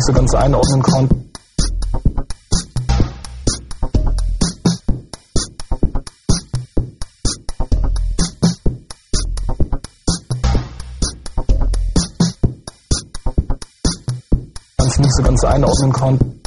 nicht so ganz einordnen konnte. Ganz nicht so ganz einordnen konnte.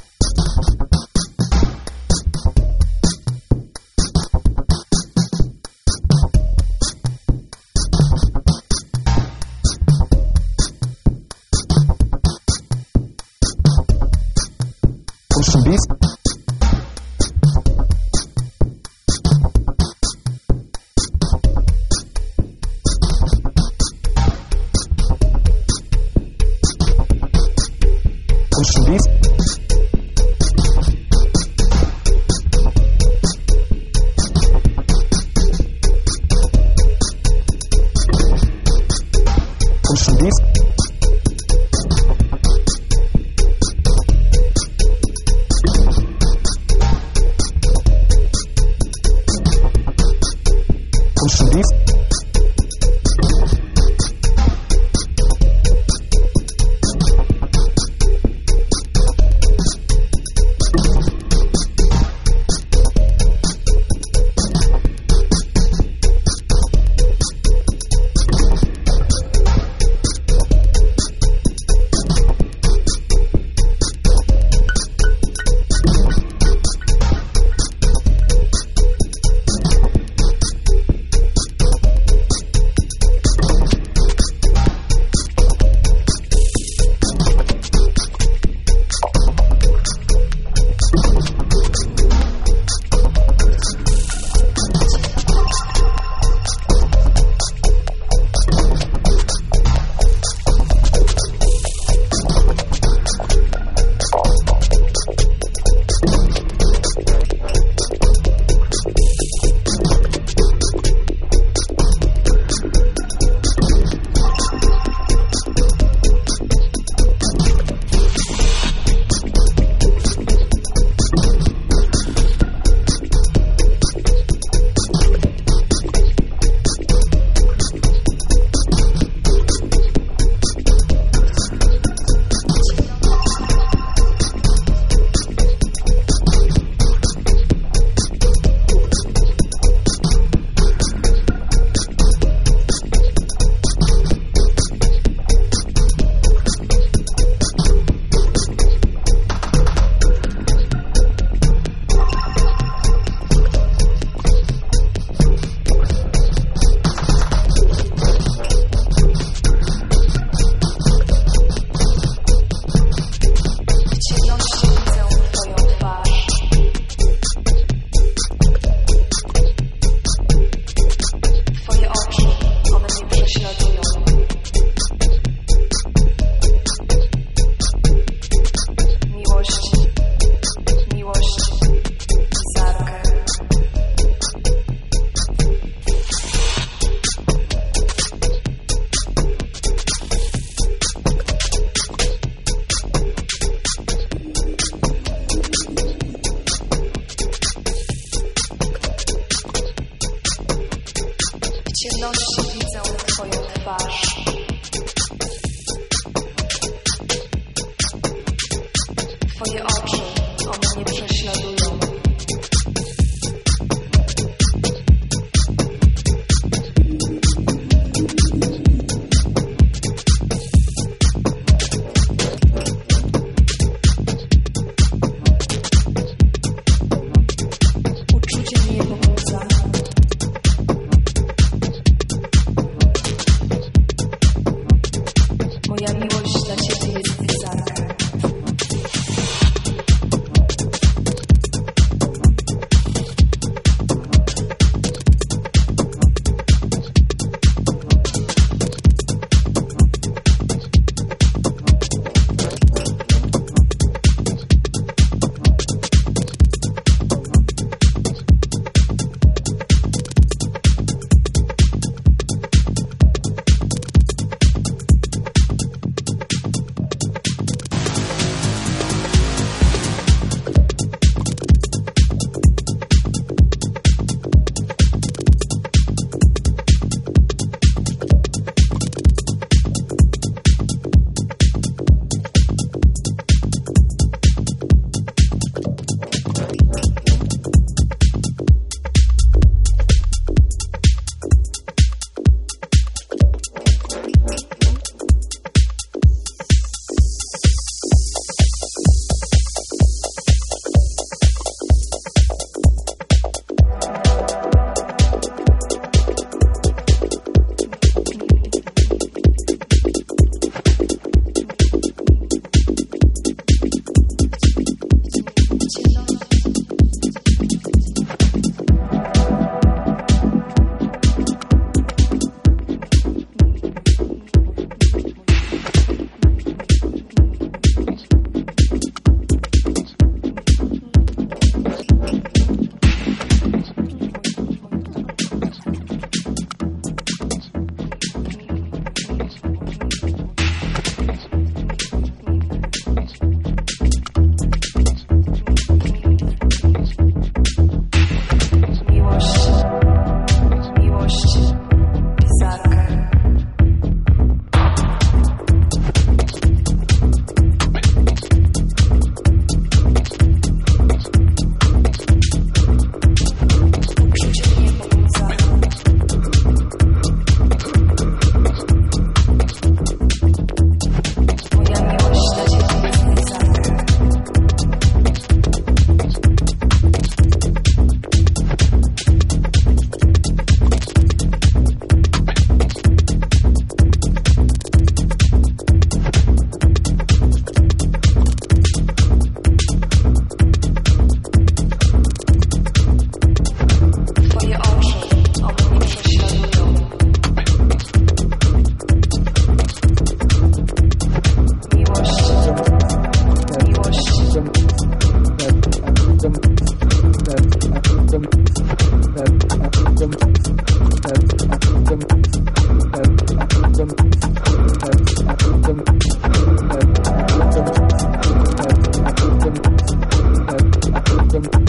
them,